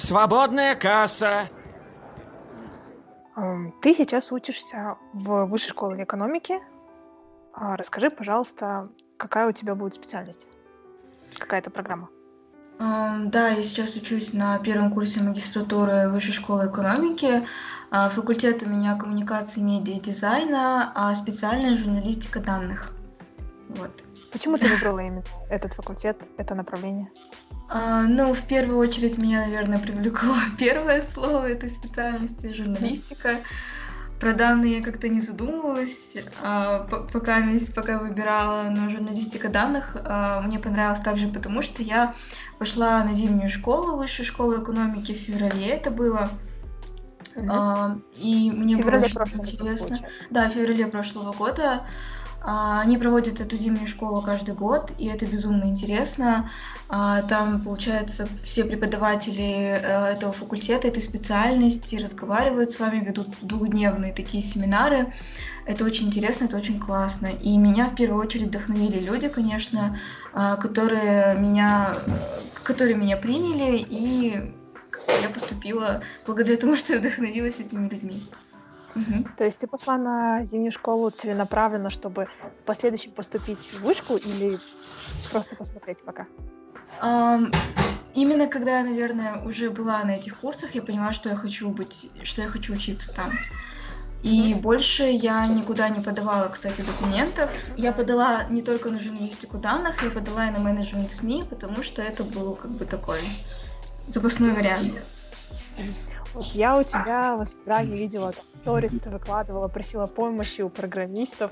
Свободная касса. Эм, ты сейчас учишься в высшей школе экономики. А, расскажи, пожалуйста, какая у тебя будет специальность? Какая-то программа? Эм, да, я сейчас учусь на первом курсе магистратуры Высшей школы экономики. А, факультет у меня коммуникации, медиа и дизайна, а специальная журналистика данных. Вот. Почему ты выбрала именно этот факультет, это направление? А, ну, в первую очередь меня, наверное, привлекло первое слово этой специальности журналистика. Про данные я как-то не задумывалась, а, пока, пока выбирала, но журналистика данных а, мне понравилась также потому, что я пошла на зимнюю школу, высшую школу экономики в феврале это было. Mm-hmm. И мне было очень интересно. Да, в феврале прошлого года. А, они проводят эту зимнюю школу каждый год, и это безумно интересно. А, там, получается, все преподаватели э, этого факультета, этой специальности разговаривают с вами, ведут двухдневные такие семинары. Это очень интересно, это очень классно. И меня в первую очередь вдохновили люди, конечно, а, которые меня, которые меня приняли, и я поступила благодаря тому, что я вдохновилась этими людьми. Угу. То есть ты пошла на зимнюю школу целенаправленно, чтобы в последующем поступить в вышку или просто посмотреть пока? Um, именно когда я, наверное, уже была на этих курсах, я поняла, что я хочу быть, что я хочу учиться там. И больше я никуда не подавала, кстати, документов. Я подала не только на журналистику данных, я подала и на менеджмент СМИ, потому что это был как бы такой запасной вариант. Вот я у тебя в Инстаграме видела там, сторис, ты выкладывала, просила помощи у программистов.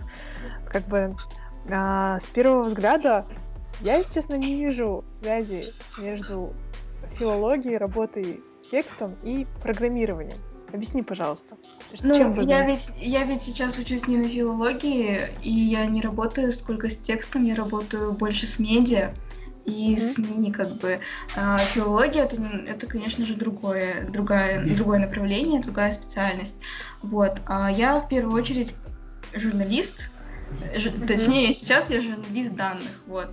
Как бы а, с первого взгляда я, если честно, не вижу связи между филологией, работой текстом и программированием. Объясни, пожалуйста. Ну, чем я ведь, я ведь сейчас учусь не на филологии, и я не работаю сколько с текстом, я работаю больше с медиа и mm-hmm. СМИ, как бы. А, филология это, это, конечно же, другое, другое, mm-hmm. другое направление, другая специальность. Вот. А я в первую очередь журналист, ж, mm-hmm. точнее, сейчас я журналист данных. Вот.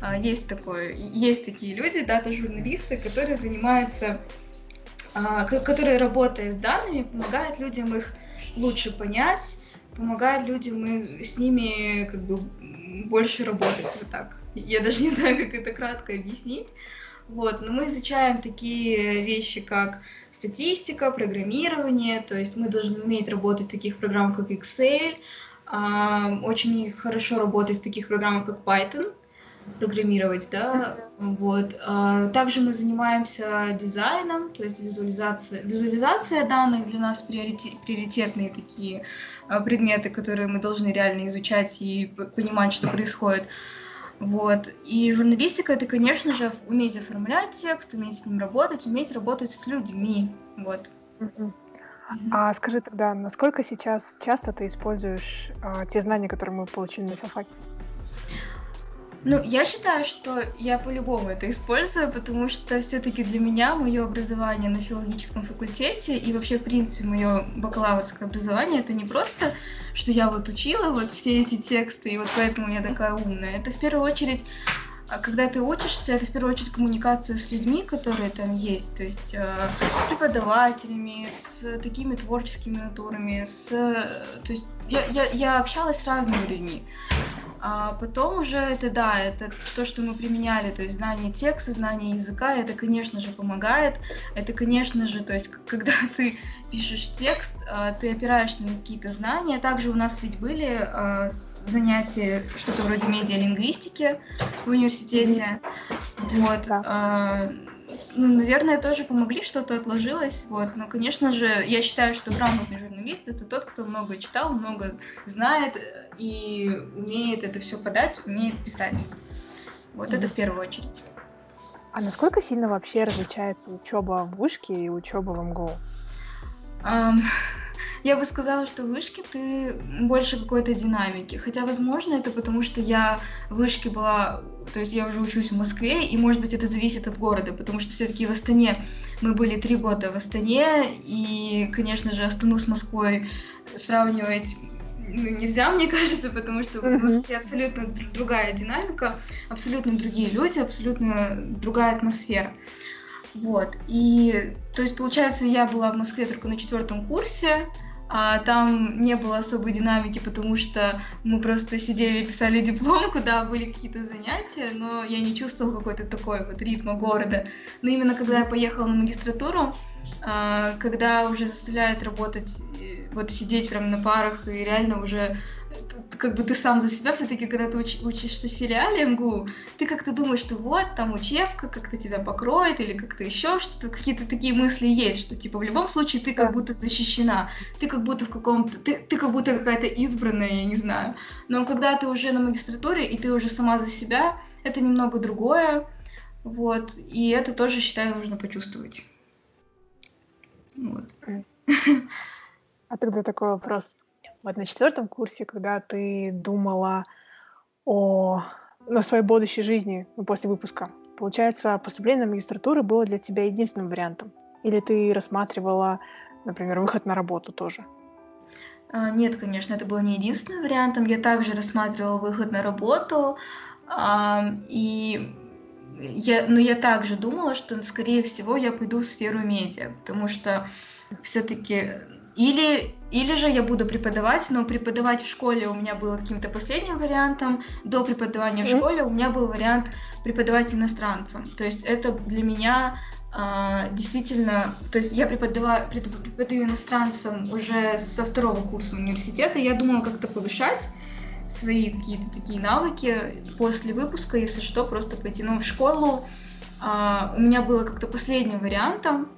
А, есть такое, есть такие люди, дата-журналисты, которые занимаются, а, которые, работая с данными, помогают людям их лучше понять, помогают людям с ними как бы больше работать вот так. Я даже не знаю, как это кратко объяснить. Вот, но мы изучаем такие вещи, как статистика, программирование, то есть мы должны уметь работать в таких программах, как Excel, а, очень хорошо работать в таких программах, как Python, программировать, да, вот. А, также мы занимаемся дизайном, то есть визуализация, визуализация данных для нас приоритет, приоритетные такие а, предметы, которые мы должны реально изучать и понимать, что происходит. Вот. И журналистика это, конечно же, уметь оформлять текст, уметь с ним работать, уметь работать с людьми. Вот. А скажи тогда, насколько сейчас часто ты используешь а, те знания, которые мы получили на филфаке? Ну, я считаю, что я по-любому это использую, потому что все-таки для меня мое образование на филологическом факультете и вообще, в принципе, мое бакалаврское образование это не просто, что я вот учила вот все эти тексты, и вот поэтому я такая умная. Это в первую очередь а когда ты учишься, это в первую очередь коммуникация с людьми, которые там есть, то есть э, с преподавателями, с такими творческими натурами, с, то есть я, я, я общалась с разными людьми. А потом уже это, да, это то, что мы применяли, то есть знание текста, знание языка, это, конечно же, помогает. Это, конечно же, то есть когда ты пишешь текст, а, ты опираешься на какие-то знания. Также у нас ведь были а, занятия, что-то вроде медиалингвистики в университете. Mm-hmm. Вот. Да ну, наверное, тоже помогли, что-то отложилось, вот. Но, конечно же, я считаю, что грамотный журналист — это тот, кто много читал, много знает и умеет это все подать, умеет писать. Вот mm-hmm. это в первую очередь. А насколько сильно вообще различается учеба в вышке и учеба в МГУ? Um, я бы сказала, что в вышке ты больше какой-то динамики. Хотя, возможно, это потому, что я в вышке была, то есть я уже учусь в Москве, и, может быть, это зависит от города, потому что все-таки в Астане мы были три года в Астане, и, конечно же, Астану с Москвой сравнивать ну, нельзя, мне кажется, потому что в Москве абсолютно другая динамика, абсолютно другие люди, абсолютно другая атмосфера. Вот. И, то есть, получается, я была в Москве только на четвертом курсе, а там не было особой динамики, потому что мы просто сидели писали дипломку, да, были какие-то занятия, но я не чувствовала какой-то такой вот ритма города. Но именно когда я поехала на магистратуру, а, когда уже заставляют работать, вот сидеть прям на парах и реально уже как бы ты сам за себя все-таки, когда ты уч- учишься в сериале МГУ, ты как-то думаешь, что вот, там учебка как-то тебя покроет или как-то еще что-то, какие-то такие мысли есть, что типа в любом случае ты как будто защищена, ты как будто в каком-то, ты, ты как будто какая-то избранная, я не знаю. Но когда ты уже на магистратуре и ты уже сама за себя, это немного другое, вот, и это тоже, считаю, нужно почувствовать. Вот. А тогда такой вопрос. Вот на четвертом курсе, когда ты думала о на своей будущей жизни ну, после выпуска, получается, поступление на магистратуру было для тебя единственным вариантом? Или ты рассматривала, например, выход на работу тоже? А, нет, конечно, это было не единственным вариантом. Я также рассматривала выход на работу. И я, но я также думала, что, скорее всего, я пойду в сферу медиа, потому что все-таки или, или же я буду преподавать, но преподавать в школе у меня было каким-то последним вариантом. До преподавания в школе у меня был вариант преподавать иностранцам. То есть это для меня э, действительно... То есть я преподаваю, преподаю иностранцам уже со второго курса университета. Я думала как-то повышать свои какие-то такие навыки после выпуска, если что, просто пойти. Но в школу э, у меня было как-то последним вариантом.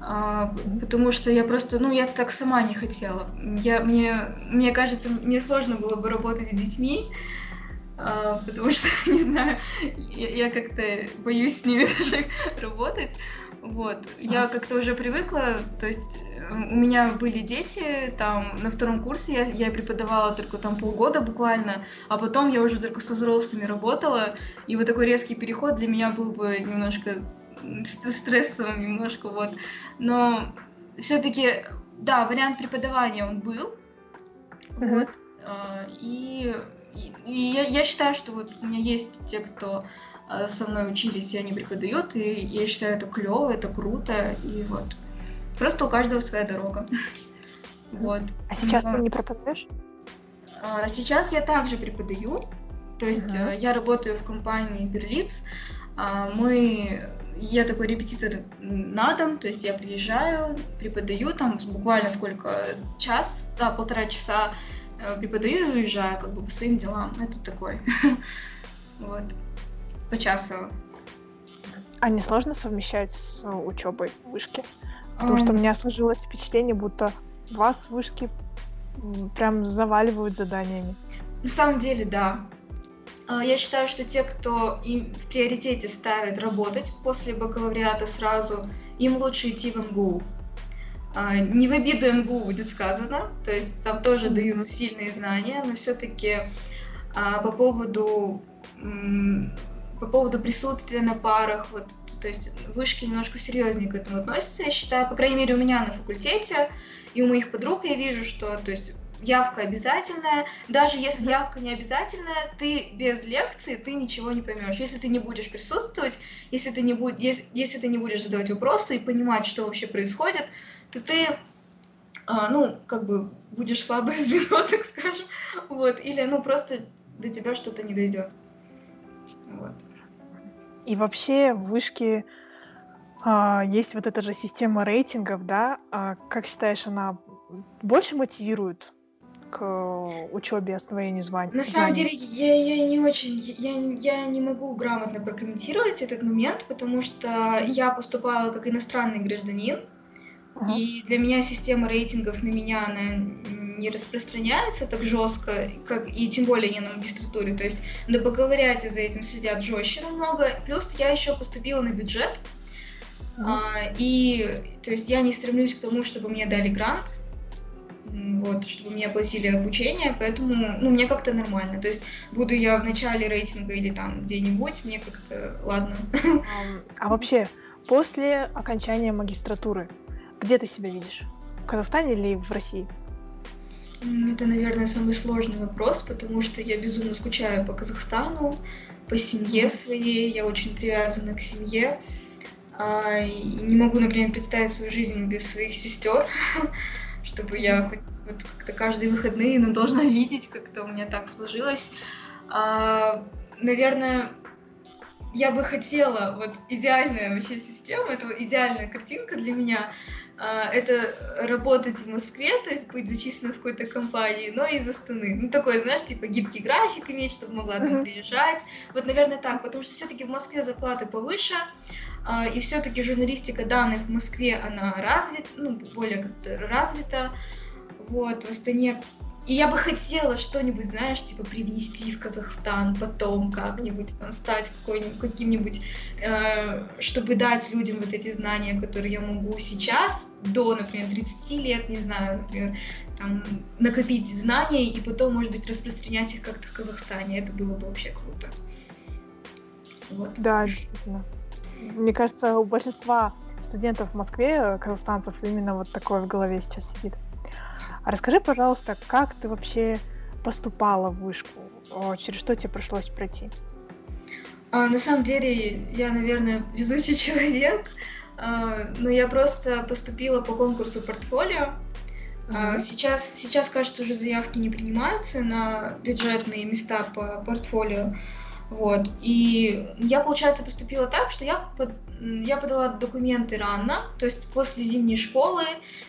А, потому что я просто, ну, я так сама не хотела. Я, мне, мне кажется, мне сложно было бы работать с детьми, а, потому что, не знаю, я, я как-то боюсь с ними даже работать. Вот. Я как-то уже привыкла, то есть э, у меня были дети, там, на втором курсе я, я преподавала только там полгода буквально, а потом я уже только со взрослыми работала, и вот такой резкий переход для меня был бы немножко стрессовым немножко, вот. Но все-таки, да, вариант преподавания он был, uh-huh. вот. А, и, и, и я, я считаю, что вот у меня есть те, кто а, со мной учились, и они преподают, и я считаю это клево, это круто, и вот. Просто у каждого своя дорога. Вот. А сейчас Но... ты не преподаешь? А, сейчас я также преподаю. То есть uh-huh. я работаю в компании Берлиц. Мы я такой репетитор на дом, то есть я приезжаю, преподаю там буквально сколько, час, да, полтора часа э, преподаю и уезжаю как бы по своим делам. Это такой, вот, почасово. А не сложно совмещать с учебой в вышке? Потому что у меня сложилось впечатление, будто вас в вышке прям заваливают заданиями. На самом деле, да. А, я считаю, что те, кто им в приоритете ставит работать после бакалавриата сразу, им лучше идти в МГУ. А, не в обиду МГУ будет сказано, то есть там тоже дают сильные знания, но все-таки а, по поводу по поводу присутствия на парах, вот, то есть вышки немножко серьезнее к этому относятся, я считаю, по крайней мере, у меня на факультете, и у моих подруг я вижу, что, то есть явка обязательная. Даже если явка не обязательная, ты без лекции ты ничего не поймешь. Если ты не будешь присутствовать, если ты не, будь, если, если ты не будешь задавать вопросы и понимать, что вообще происходит, то ты а, ну, как бы будешь слабое звено, так скажем. Вот. Или, ну, просто до тебя что-то не дойдет. Вот. И вообще в вышке а, есть вот эта же система рейтингов, да? А, как считаешь, она больше мотивирует к учебе, освоению звания? На самом деле, я, я не очень, я, я не могу грамотно прокомментировать этот момент, потому что я поступала как иностранный гражданин, uh-huh. и для меня система рейтингов на меня она не распространяется так жестко, как и тем более не на магистратуре. То есть на бакалавриате за этим следят жестче намного. Плюс я еще поступила на бюджет. Uh-huh. А, и то есть я не стремлюсь к тому, чтобы мне дали грант вот, чтобы мне оплатили обучение, поэтому, ну, мне как-то нормально. То есть, буду я в начале рейтинга или там где-нибудь, мне как-то ладно. А вообще, после окончания магистратуры, где ты себя видишь? В Казахстане или в России? Это, наверное, самый сложный вопрос, потому что я безумно скучаю по Казахстану, по семье своей, я очень привязана к семье. А, и не могу, например, представить свою жизнь без своих сестер, чтобы я вот как-то каждые выходные, но должна видеть, как-то у меня так сложилось. А, наверное, я бы хотела, вот идеальная вообще система, это идеальная картинка для меня, это работать в Москве, то есть быть зачислена в какой-то компании, но из Астаны. Ну, такой, знаешь, типа гибкий график иметь, чтобы могла там приезжать. Вот, наверное, так, потому что все-таки в Москве зарплаты повыше, а, и все-таки журналистика данных в Москве, она развита, ну, более как-то развита. Вот, в Астане и я бы хотела что-нибудь, знаешь, типа привнести в Казахстан потом как-нибудь там стать каким-нибудь, э, чтобы дать людям вот эти знания, которые я могу сейчас, до, например, 30 лет, не знаю, например, там, накопить знания и потом, может быть, распространять их как-то в Казахстане. Это было бы вообще круто. Вот. Да, действительно. Мне кажется, у большинства студентов в Москве, казахстанцев, именно вот такое в голове сейчас сидит. А расскажи, пожалуйста, как ты вообще поступала в вышку? Через что тебе пришлось пройти? А, на самом деле, я, наверное, везучий человек, а, но я просто поступила по конкурсу портфолио. Mm-hmm. Сейчас, сейчас, кажется, уже заявки не принимаются на бюджетные места по портфолио. Вот. И я, получается, поступила так, что я, под, я подала документы рано, то есть после зимней школы,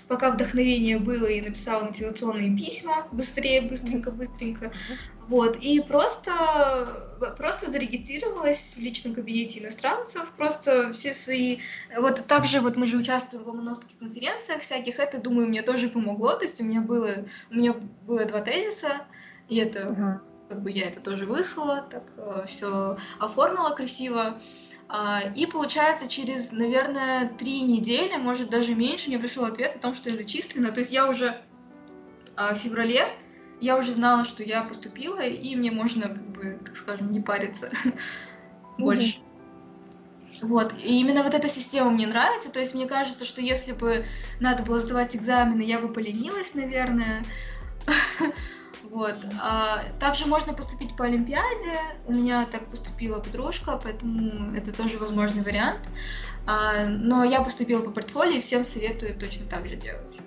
пока вдохновение было, и написала мотивационные письма быстрее, быстренько, быстренько. Вот, и просто, просто зарегистрировалась в личном кабинете иностранцев, просто все свои... Вот также вот мы же участвуем в ломоновских конференциях всяких, это, думаю, мне тоже помогло, то есть у меня было, у меня было два тезиса, и это как бы я это тоже выслала, так э, все оформила красиво. А, и получается, через, наверное, три недели, может даже меньше, мне пришел ответ о том, что я зачислена. То есть я уже а, в феврале я уже знала, что я поступила, и мне можно, как бы, так скажем, не париться больше. Вот, и именно вот эта система мне нравится, то есть мне кажется, что если бы надо было сдавать экзамены, я бы поленилась, наверное, Вот. А, также можно поступить по Олимпиаде. У меня так поступила подружка, поэтому это тоже возможный вариант. А, но я поступила по портфолио и всем советую точно так же делать.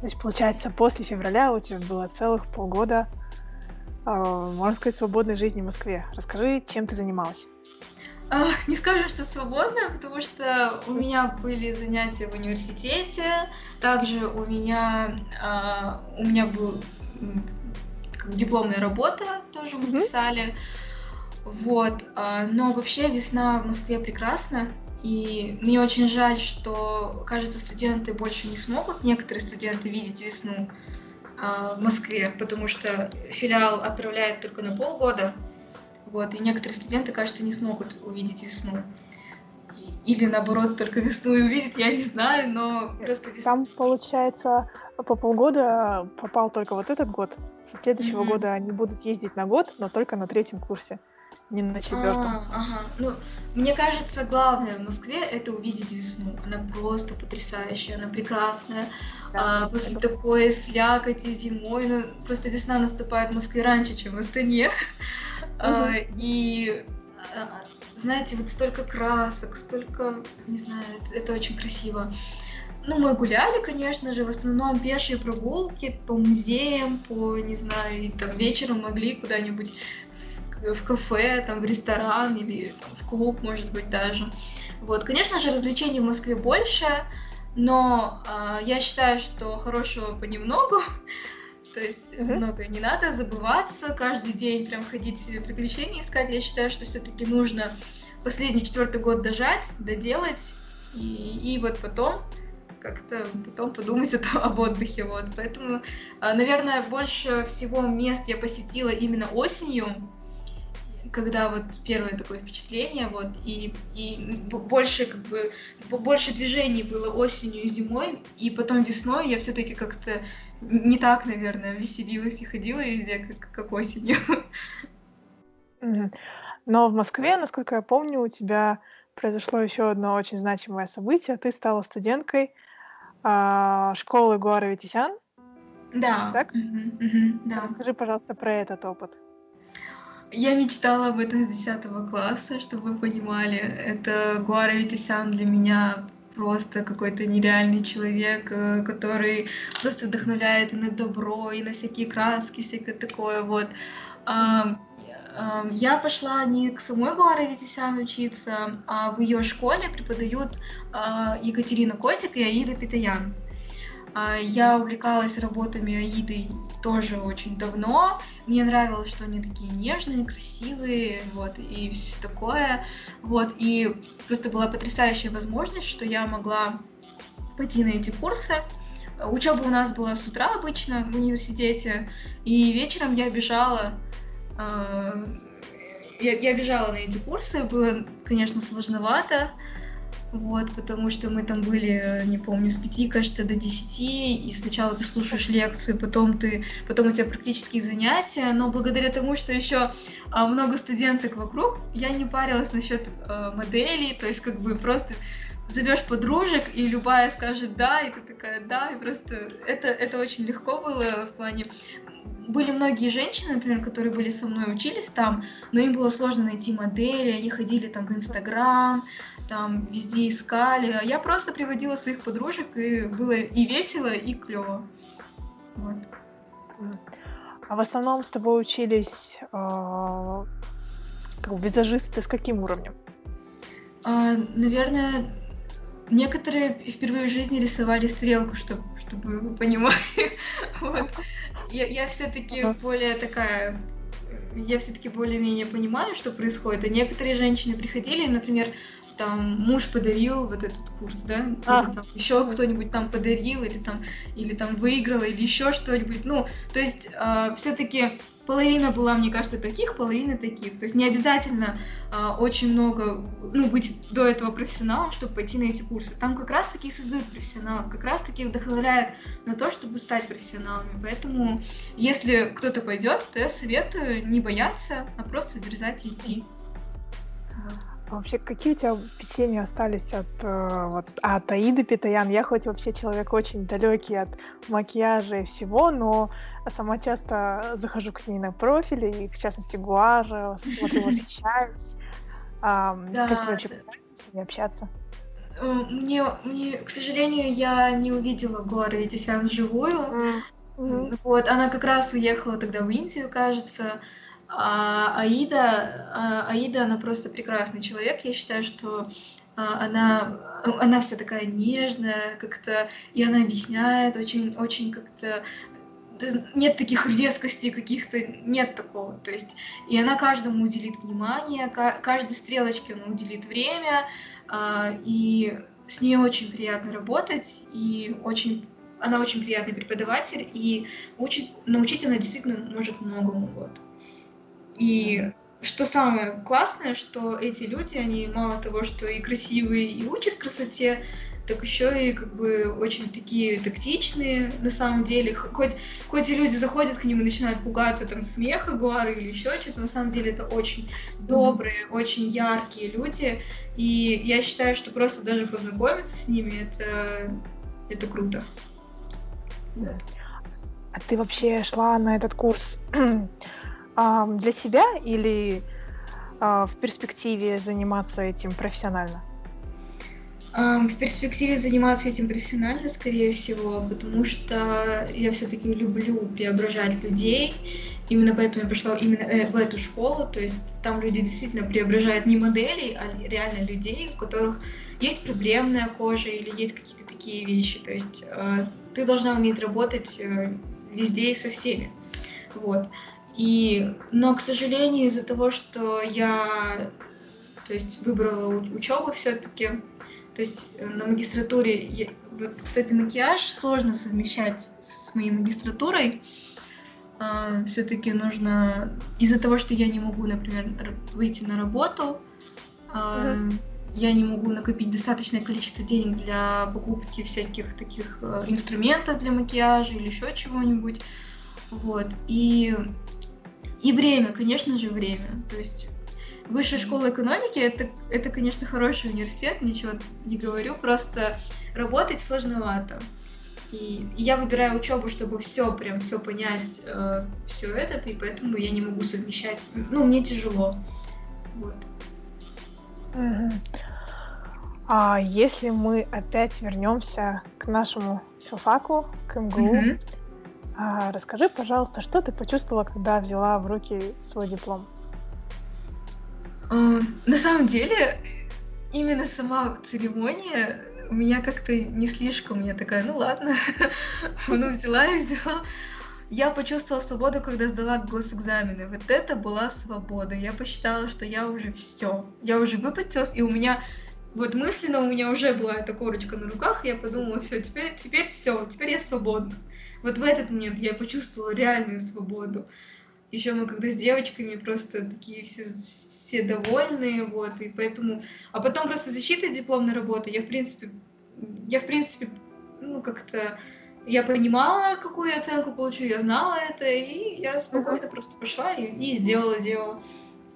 То есть, получается, после февраля у тебя было целых полгода, а, можно сказать, свободной жизни в Москве. Расскажи, чем ты занималась? А, не скажу, что свободная, потому что у меня были занятия в университете, также у меня, а, у меня был дипломная работа, тоже мы писали. Вот, а, но вообще весна в Москве прекрасна, и мне очень жаль, что, кажется, студенты больше не смогут, некоторые студенты, видеть весну в Москве, потому что филиал отправляет только на полгода, вот, и некоторые студенты, кажется, не смогут увидеть весну. Или наоборот, только весну и увидеть, я не знаю, но просто весна. Там, получается, по полгода попал только вот этот год. Со следующего mm-hmm. года они будут ездить на год, но только на третьем курсе, не на четвертом. А, ага. Ну, мне кажется, главное в Москве это увидеть весну. Она просто потрясающая, она прекрасная. Да, а, после это... такой слякоти зимой, ну, просто весна наступает в Москве раньше, чем в Астане. А, и а, знаете, вот столько красок, столько, не знаю, это очень красиво. Ну, мы гуляли, конечно же, в основном пешие прогулки по музеям, по, не знаю, и там вечером могли куда-нибудь в кафе, там, в ресторан или там, в клуб, может быть, даже. Вот, конечно же, развлечений в Москве больше, но э, я считаю, что хорошего понемногу. То есть mm-hmm. много не надо забываться, каждый день прям ходить себе приключения искать. Я считаю, что все-таки нужно последний четвертый год дожать, доделать, и, и вот потом как-то потом подумать об отдыхе. Вот. Поэтому, а, наверное, больше всего мест я посетила именно осенью, когда вот первое такое впечатление, вот, и, и больше, как бы, больше движений было осенью и зимой, и потом весной я все-таки как-то не так, наверное, веселилась и ходила везде, как, как осенью. Но в Москве, насколько я помню, у тебя произошло еще одно очень значимое событие. Ты стала студенткой э, школы Гуара Ветисян. Да. Так? Угу, угу, да. Расскажи, пожалуйста, про этот опыт. Я мечтала об этом с 10 класса, чтобы вы понимали. Это Гуара Витисян для меня просто какой-то нереальный человек, э, который просто вдохновляет и на добро, и на всякие краски, всякое такое вот. Я пошла не к самой Гларе Витисян учиться, а в ее школе преподают а, Екатерина Котик и Аида Питаян. А, я увлекалась работами Аиды тоже очень давно. Мне нравилось, что они такие нежные, красивые, вот, и все такое. Вот, и просто была потрясающая возможность, что я могла пойти на эти курсы. Учеба у нас была с утра обычно в университете, и вечером я бежала а, я, я бежала на эти курсы, было, конечно, сложновато, вот, потому что мы там были, не помню, с пяти, кажется, до десяти, и сначала ты слушаешь лекцию, потом ты, потом у тебя практические занятия, но благодаря тому, что еще а, много студенток вокруг, я не парилась насчет а, моделей, то есть как бы просто зовешь подружек, и любая скажет да, и ты такая да, и просто это, это очень легко было в плане были многие женщины, например, которые были со мной, учились там, но им было сложно найти модели, они ходили там в Инстаграм, там везде искали. Я просто приводила своих подружек, и было и весело, и клево. Вот. А в основном с тобой учились э, визажисты с каким уровнем? А, наверное, некоторые впервые в жизни рисовали стрелку, чтобы, чтобы вы понимали. вот. Я, я все-таки более такая я все-таки более-менее понимаю, что происходит. А некоторые женщины приходили, например, там муж подарил вот этот курс, да, а. или там еще кто-нибудь там подарил, или там, или там выиграла, или еще что-нибудь. Ну, то есть э, все-таки половина была, мне кажется, таких, половина таких. То есть не обязательно э, очень много, ну, быть до этого профессионалом, чтобы пойти на эти курсы. Там как раз-таки создают профессионалов, как раз-таки вдохновляют на то, чтобы стать профессионалами. Поэтому, если кто-то пойдет, то я советую не бояться, а просто дерзать и идти. А вообще, какие у тебя впечатления остались от, э, вот, от Аиды Питаян? Я хоть вообще человек очень далекий от макияжа и всего, но сама часто захожу к ней на профили, и в частности Гуар, смотрю, восхищаюсь. А, да, как тебе вообще с ней общаться? Э, мне, мне, к сожалению, я не увидела Гуара Витисян вживую. Mm-hmm. Вот, она как раз уехала тогда в Индию, кажется. А Аида, а, Аида, она просто прекрасный человек. Я считаю, что а, она, она вся такая нежная, как-то, и она объясняет очень, очень как-то нет таких резкостей каких-то, нет такого. То есть, и она каждому уделит внимание, каждой стрелочке она уделит время, а, и с ней очень приятно работать, и очень она очень приятный преподаватель, и учит, научить она действительно может многому. Вот. И что самое классное, что эти люди, они мало того, что и красивые, и учат красоте, так еще и как бы очень такие тактичные на самом деле. Хоть, хоть и люди заходят к ним и начинают пугаться там смеха Гуары или еще что-то, на самом деле это очень добрые, mm-hmm. очень яркие люди. И я считаю, что просто даже познакомиться с ними это, это круто. А ты вообще шла на этот курс для себя или а, в перспективе заниматься этим профессионально? В перспективе заниматься этим профессионально, скорее всего, потому что я все-таки люблю преображать людей. Именно поэтому я пошла именно э, в эту школу. То есть там люди действительно преображают не моделей, а реально людей, у которых есть проблемная кожа или есть какие-то такие вещи. То есть э, ты должна уметь работать э, везде и со всеми. Вот. И, но, к сожалению, из-за того, что я то есть, выбрала учебу все-таки, то есть э, на магистратуре, я, вот, кстати, макияж сложно совмещать с моей магистратурой. А, все-таки нужно, из-за того, что я не могу, например, выйти на работу, а, я не могу накопить достаточное количество денег для покупки всяких таких а, инструментов для макияжа или еще чего-нибудь. Вот. И и время, конечно же, время. То есть Высшая школа экономики это, это, конечно, хороший университет, ничего не говорю, просто работать сложновато. И, и я выбираю учебу, чтобы все, прям все понять, э, все это, и поэтому я не могу совмещать. Ну, мне тяжело. Вот. А если мы опять вернемся к нашему филфаку, к МГУ, Мгм. А, расскажи, пожалуйста, что ты почувствовала, когда взяла в руки свой диплом? А, На самом деле, именно сама церемония меня как-то не слишком, я такая, ну ладно, ну взяла и взяла. Я почувствовала свободу, когда сдала госэкзамены. Вот это была свобода. Я посчитала, что я уже все. Я уже выпустилась, и у меня вот мысленно у меня уже была эта корочка на руках, и я подумала, все, теперь, теперь все, теперь я свободна. Вот в этот момент я почувствовала реальную свободу. Еще мы когда с девочками просто такие все, все довольные, вот, и поэтому... А потом просто защита дипломной работы, я, в принципе, я, в принципе, ну, как-то... Я понимала, какую я оценку получу, я знала это, и я спокойно просто пошла и, и сделала дело.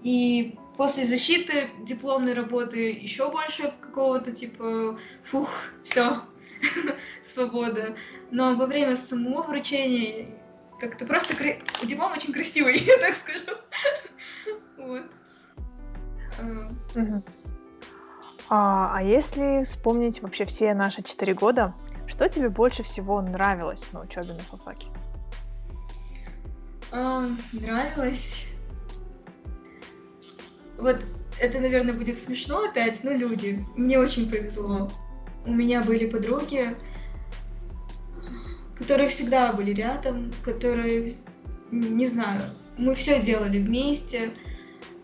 И после защиты дипломной работы еще больше какого-то типа, фух, все, свобода. Но во время самого вручения как-то просто кра... диплом очень красивый, я так скажу. Вот. А. А, а если вспомнить вообще все наши четыре года, что тебе больше всего нравилось на учебе на филфаке? а, Нравилось. Вот это, наверное, будет смешно опять, но люди. Мне очень повезло. У меня были подруги, которые всегда были рядом, которые, не знаю, мы все делали вместе,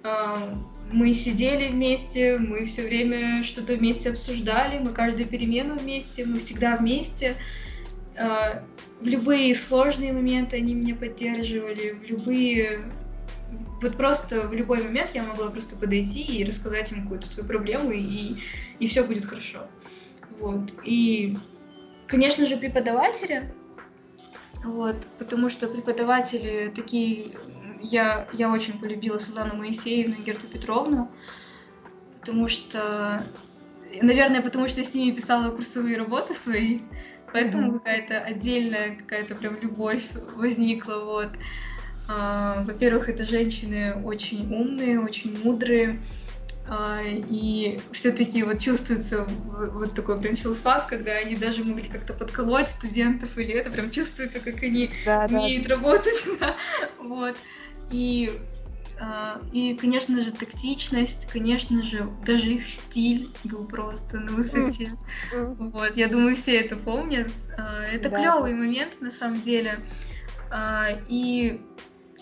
а, мы сидели вместе, мы все время что-то вместе обсуждали, мы каждую перемену вместе, мы всегда вместе. А, В любые сложные моменты они меня поддерживали, в любые... Вот просто в любой момент я могла просто подойти и рассказать им какую-то свою проблему, и, и все будет хорошо. Вот. И, конечно же, преподаватели, вот, потому что преподаватели такие... Я, я очень полюбила Светлану Моисеевну и Герту Петровну, потому что... Наверное, потому что я с ними писала курсовые работы свои, поэтому Мгм. какая-то отдельная, какая-то прям любовь возникла, вот. А, Во-первых, это женщины очень умные, очень мудрые, и все-таки вот чувствуется вот такой прям филфак, когда они даже могли как-то подколоть студентов, или это прям чувствуется, как они Да, да. умеют работать, да, вот. И, а, и, конечно же, тактичность, конечно же, даже их стиль был просто на высоте. Вот, я думаю, все это помнят. А, Это Да. клевый момент, на самом деле. А, И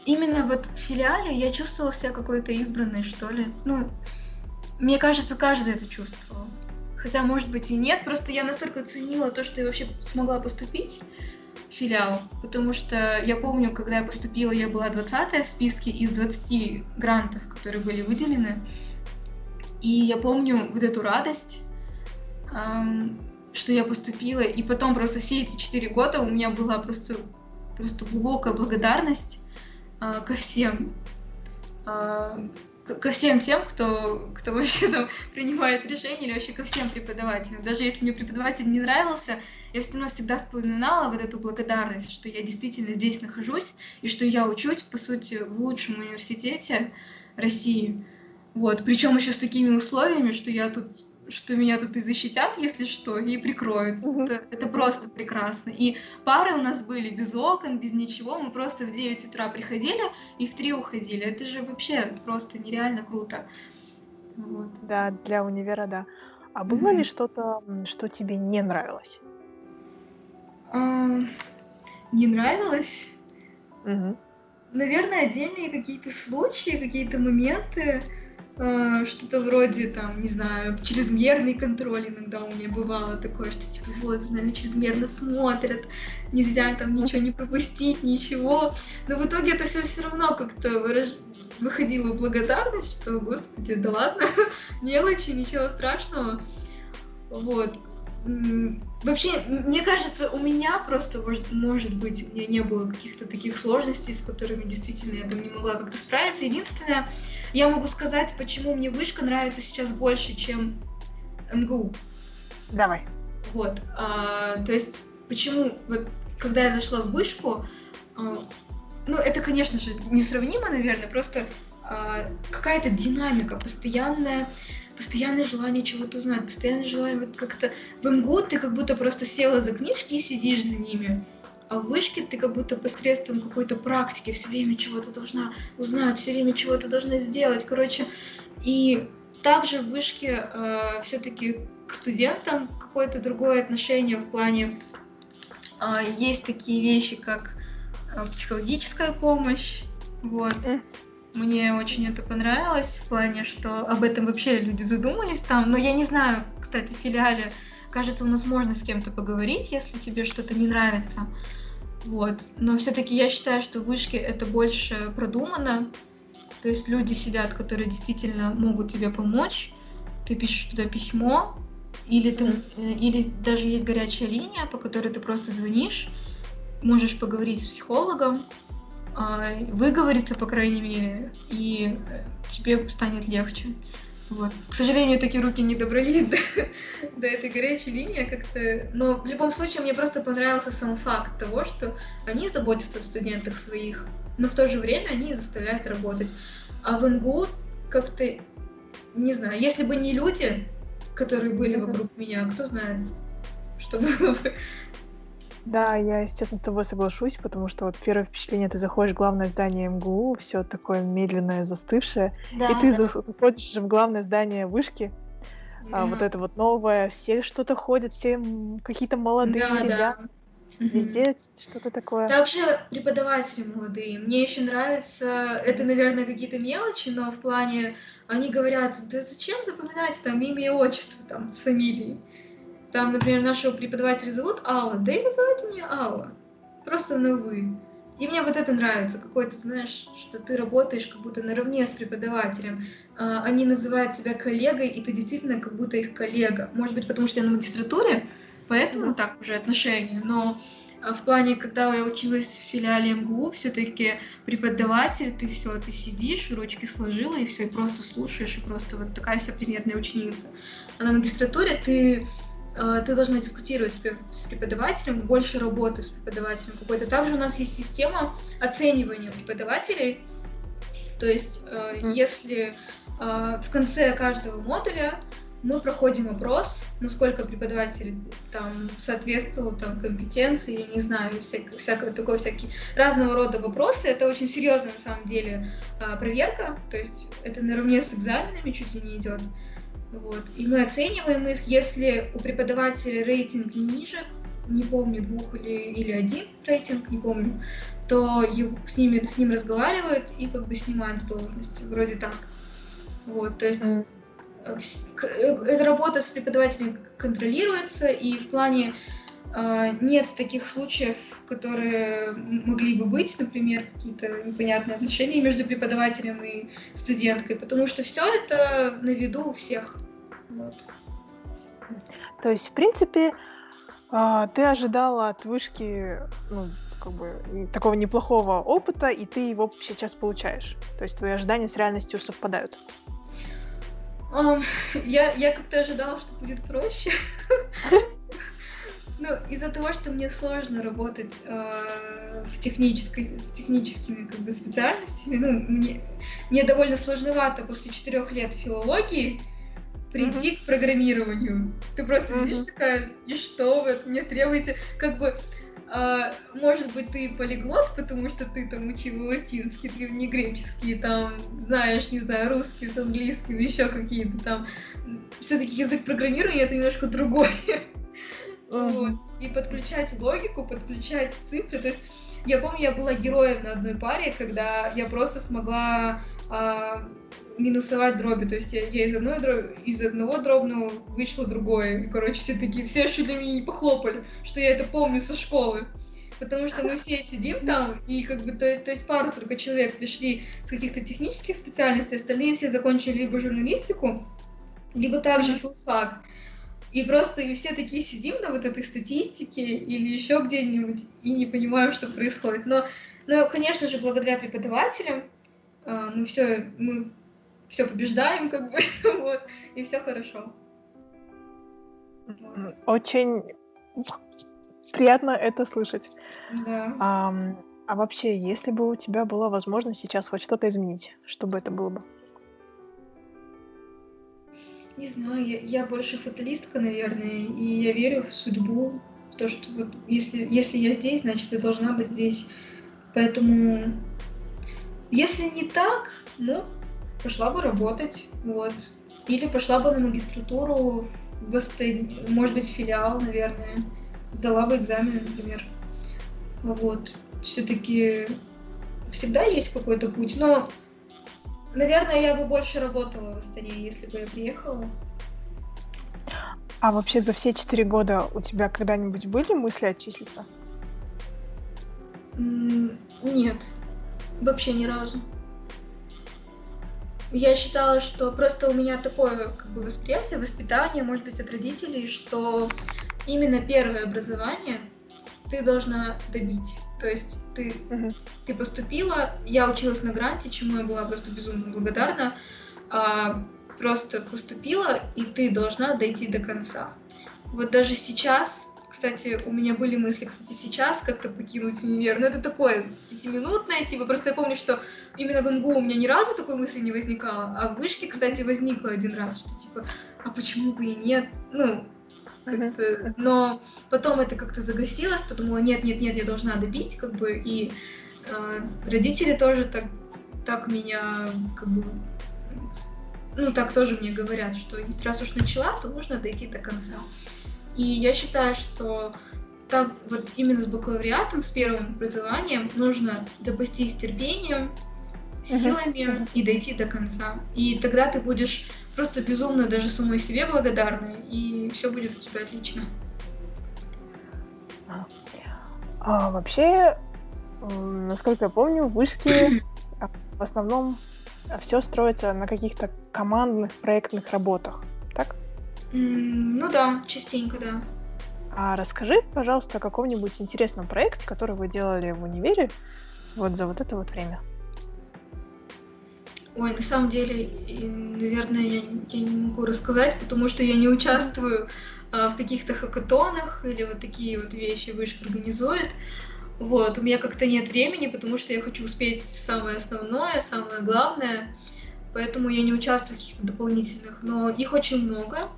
именно вот в филиале я чувствовала себя какой-то избранной, что ли. Ну, мне кажется, каждый это чувствовал. Хотя, может быть, и нет, просто я настолько ценила то, что я вообще смогла поступить в филиал, потому что я помню, когда я поступила, я была 20 в списке из 20 грантов, которые были выделены. И я помню вот эту радость, ам, что я поступила, и потом просто все эти четыре года у меня была просто, просто глубокая благодарность а, ко всем, к- ко всем тем, кто, кто вообще там принимает решения, или вообще ко всем преподавателям. Даже если мне преподаватель не нравился, я все равно всегда вспоминала вот эту благодарность, что я действительно здесь нахожусь, и что я учусь, по сути, в лучшем университете России. Вот, причем еще с такими условиями, что я тут что меня тут и защитят, если что, и прикроют. Мгм. Это, это просто прекрасно. И пары у нас были без окон, без ничего. Мы просто в 9 утра приходили и в 3 уходили. Это же вообще просто нереально круто. Вот. Да, для универа, да. А было Мгм. ли что-то, что тебе не нравилось? А, не нравилось? Мгм. Наверное, отдельные какие-то случаи, какие-то моменты, что-то вроде, там, не знаю, чрезмерный контроль иногда у меня бывало такое, что типа вот, за нами чрезмерно смотрят, нельзя там ничего не пропустить, ничего. Но в итоге это все все равно как-то выраж- выходила в благодарность, что, господи, да ладно, мелочи, ничего страшного. Вот. Вообще, мне кажется, у меня просто, может, может быть, у меня не было каких-то таких сложностей, с которыми действительно я там не могла как-то справиться. Единственное, я могу сказать, почему мне вышка нравится сейчас больше, чем МГУ. Давай. Вот. а, то есть почему вот когда я зашла в вышку, э, ну это, конечно же, несравнимо, наверное, просто э, какая-то динамика, постоянная постоянное желание чего-то узнать, постоянное желание вот как-то в МГУ ты как будто просто села за книжки и сидишь за ними. А в вышке ты как будто посредством какой-то практики все время чего-то должна узнать, все время чего-то должна сделать. Короче, и также в вышке э, все-таки к студентам какое-то другое отношение в плане э, есть такие вещи, как э, психологическая помощь, вот. Мне очень это понравилось в плане, что об этом вообще люди задумались там. Но я не знаю, кстати, в филиале, кажется, у нас можно с кем-то поговорить, если тебе что-то не нравится. Вот. Но все-таки я считаю, что в вышке это больше продумано. То есть люди сидят, которые действительно могут тебе помочь. Ты пишешь туда письмо, или, ты, или даже есть горячая линия, по которой ты просто звонишь, можешь поговорить с психологом, выговориться, по крайней мере, и э, тебе станет легче. Вот. К сожалению, такие руки не добрались до, до этой горячей линии как-то. Но в любом случае мне просто понравился сам факт того, что они заботятся о студентах своих, но в то же время они заставляют работать. А в МГУ как-то, не знаю, если бы не люди, которые были вокруг меня, кто знает, что было бы. Да, я, естественно, с тобой соглашусь, потому что вот первое впечатление, ты заходишь в главное здание МГУ, все такое медленное, застывшее, да, и ты да. заходишь в главное здание вышки, да. а, вот это вот новое, все что-то ходят, все какие-то молодые да, ребята. Да. Везде угу. что-то такое. Также преподаватели молодые. Мне еще нравится, это, наверное, какие-то мелочи, но в плане, они говорят, да зачем запоминать там имя и отчество там с фамилией? Там, например, нашего преподавателя зовут Алла, да и называйте меня Алла. Просто на «вы». И мне вот это нравится, какой-то, знаешь, что ты работаешь как будто наравне с преподавателем. А, они называют тебя коллегой, и ты действительно как будто их коллега. Может быть, потому что я на магистратуре, поэтому mm-hmm. так уже отношения. Но а, в плане, когда я училась в филиале МГУ, все-таки преподаватель, ты все, ты сидишь, ручки сложила, и все, и просто слушаешь, и просто вот такая вся примерная ученица. А на магистратуре ты ты должна дискутировать с преподавателем, больше работы с преподавателем какой-то. Также у нас есть система оценивания преподавателей. То есть, mm-hmm. если э, в конце каждого модуля мы проходим опрос, насколько преподаватель там соответствовал там компетенции, я не знаю, всякое, всякое такое всякие разного рода вопросы. Это очень серьезная на самом деле проверка, то есть это наравне с экзаменами чуть ли не идет. Вот. И мы оцениваем их, если у преподавателя рейтинг ниже, не помню, двух или, или один рейтинг, не помню, то с, ними, с ним разговаривают и как бы снимают с должности. Вроде так. Вот, то есть mm. эта работа с преподавателем контролируется, и в плане э, нет таких случаев, которые могли бы быть, например, какие-то непонятные отношения между преподавателем и студенткой, потому что все это на виду у всех. Вот. То есть, в принципе, а, ты ожидала от вышки ну, как бы, такого неплохого опыта, и ты его сейчас получаешь. То есть твои ожидания с реальностью совпадают. Um, я, я как-то ожидала, что будет проще. Ну, из-за того, что мне сложно работать э, в технической, с техническими как бы, специальностями, ну, мне, мне довольно сложновато после четырех лет филологии прийти mm-hmm. к программированию. Ты просто mm-hmm. сидишь такая, и что вы от меня требуете? Как бы, а, может быть, ты полиглот, потому что ты там учил латинский, древнегреческий, там, знаешь, не знаю, русский с английским, еще какие-то там. Все-таки язык программирования это немножко другой. Mm-hmm. Вот. И подключать логику, подключать цифры. То есть я помню, я была героем на одной паре, когда я просто смогла а, минусовать дроби. То есть я, я из, одной дроби, из одного дробного вышла другое. И, короче, все такие, все чуть ли меня не похлопали, что я это помню со школы. Потому что мы все сидим там, и как бы, то, то есть пару только человек пришли с каких-то технических специальностей, остальные все закончили либо журналистику, либо также филфак. И просто и все такие сидим на вот этой статистике или еще где-нибудь и не понимаем, что происходит. Но, но конечно же, благодаря преподавателям э, мы все мы все побеждаем, как бы, вот, и все хорошо. Очень приятно это слышать. Да. А, а вообще, если бы у тебя была возможность сейчас хоть что-то изменить, что бы это было бы? Не знаю, я, я больше фаталистка, наверное, и я верю в судьбу, в то, что вот если, если я здесь, значит, я должна быть здесь. Поэтому, если не так, ну, пошла бы работать, вот. Или пошла бы на магистратуру, в, может быть, филиал, наверное. Сдала бы экзамен, например. Вот. Все-таки всегда есть какой-то путь, но Наверное, я бы больше работала в Астане, если бы я приехала. А вообще за все четыре года у тебя когда-нибудь были мысли отчислиться? Нет, вообще ни разу. Я считала, что просто у меня такое как бы восприятие, воспитание, может быть, от родителей, что именно первое образование ты должна добить. То есть ты, uh-huh. ты поступила, я училась на гранте, чему я была просто безумно благодарна. А, просто поступила, и ты должна дойти до конца. Вот даже сейчас, кстати, у меня были мысли, кстати, сейчас как-то покинуть универ, но это такое пятиминутное, типа, просто я помню, что именно в МГУ у меня ни разу такой мысли не возникало, а в вышке, кстати, возникло один раз, что типа, а почему бы и нет, ну, как-то, но потом это как-то загасилось, подумала, нет, нет, нет, я должна добить, как бы, и э, родители тоже так, так меня, как бы, ну, так тоже мне говорят, что раз уж начала, то нужно дойти до конца. И я считаю, что так вот именно с бакалавриатом, с первым образованием нужно запастись терпением, силами uh-huh. и дойти до конца. И тогда ты будешь просто безумно даже самой себе благодарна, и все будет у тебя отлично. А, вообще, насколько я помню, в вышке в основном все строится на каких-то командных проектных работах, так? ну да, частенько, да. А расскажи, пожалуйста, о каком-нибудь интересном проекте, который вы делали в универе вот за вот это вот время. Ой, на самом деле, наверное, я, я не могу рассказать, потому что я не участвую а, в каких-то хакатонах или вот такие вот вещи вышка организует. Вот, у меня как-то нет времени, потому что я хочу успеть самое основное, самое главное, поэтому я не участвую в каких-то дополнительных, но их очень много.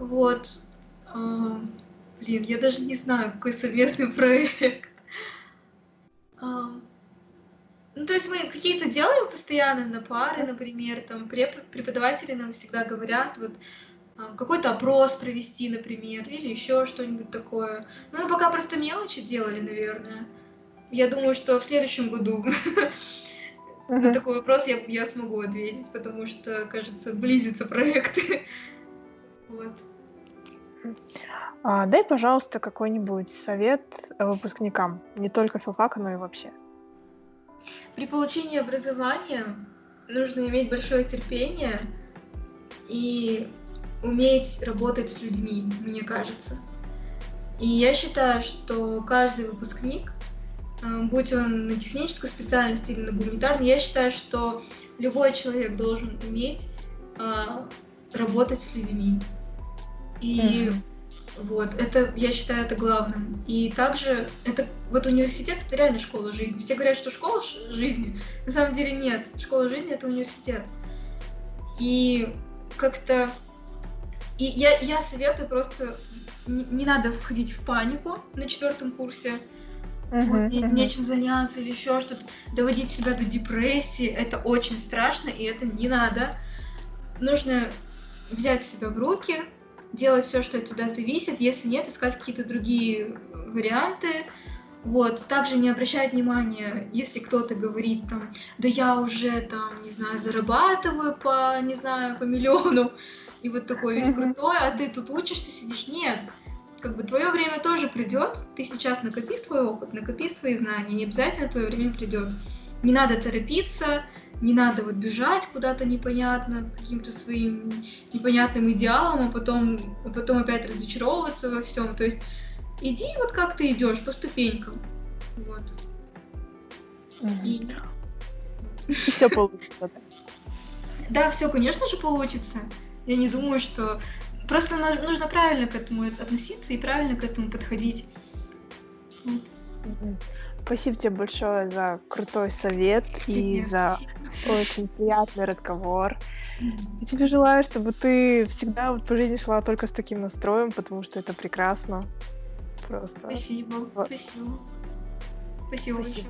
Вот. А, блин, я даже не знаю, какой совместный проект. А, ну, то есть мы какие-то делаем постоянно на пары, например, там преподаватели нам всегда говорят, вот а, какой-то опрос провести, например, или еще что-нибудь такое. Ну, мы пока просто мелочи делали, наверное. Я думаю, что в следующем году на такой вопрос я, я смогу ответить, потому что, кажется, близится проект. вот. А, дай, пожалуйста, какой-нибудь совет выпускникам, не только филфака, но и вообще. При получении образования нужно иметь большое терпение и уметь работать с людьми, мне кажется. И я считаю, что каждый выпускник, э, будь он на технической специальности или на гуманитарной, я считаю, что любой человек должен уметь э, работать с людьми. И mm-hmm. Вот, это, я считаю, это главным. И также, это, вот университет — это реально школа жизни. Все говорят, что школа жизни, на самом деле нет. Школа жизни — это университет. И как-то... И я, я советую просто... Не, не надо входить в панику на четвертом курсе. Uh-huh, вот, не, uh-huh. нечем заняться или еще что-то. Доводить себя до депрессии — это очень страшно, и это не надо. Нужно взять себя в руки — делать все, что от тебя зависит, если нет, искать какие-то другие варианты. Вот, также не обращать внимания, если кто-то говорит там, да я уже там, не знаю, зарабатываю по, не знаю, по миллиону, и вот такой весь крутой, а ты тут учишься, сидишь. Нет, как бы твое время тоже придет, ты сейчас накопи свой опыт, накопи свои знания, не обязательно твое время придет. Не надо торопиться, не надо вот бежать куда-то непонятно, каким-то своим непонятным идеалом, а потом, а потом опять разочаровываться во всем. То есть иди вот как ты идешь по ступенькам. Вот. И... все получится. Да, все, конечно же, получится. Я не думаю, что... Просто нужно правильно к этому относиться и правильно к этому подходить. Вот. Спасибо тебе большое за крутой совет и за очень приятный разговор. Я тебе желаю, чтобы ты всегда вот по жизни шла только с таким настроем, потому что это прекрасно. Просто. Спасибо. Вот. Спасибо. Спасибо Спасибо.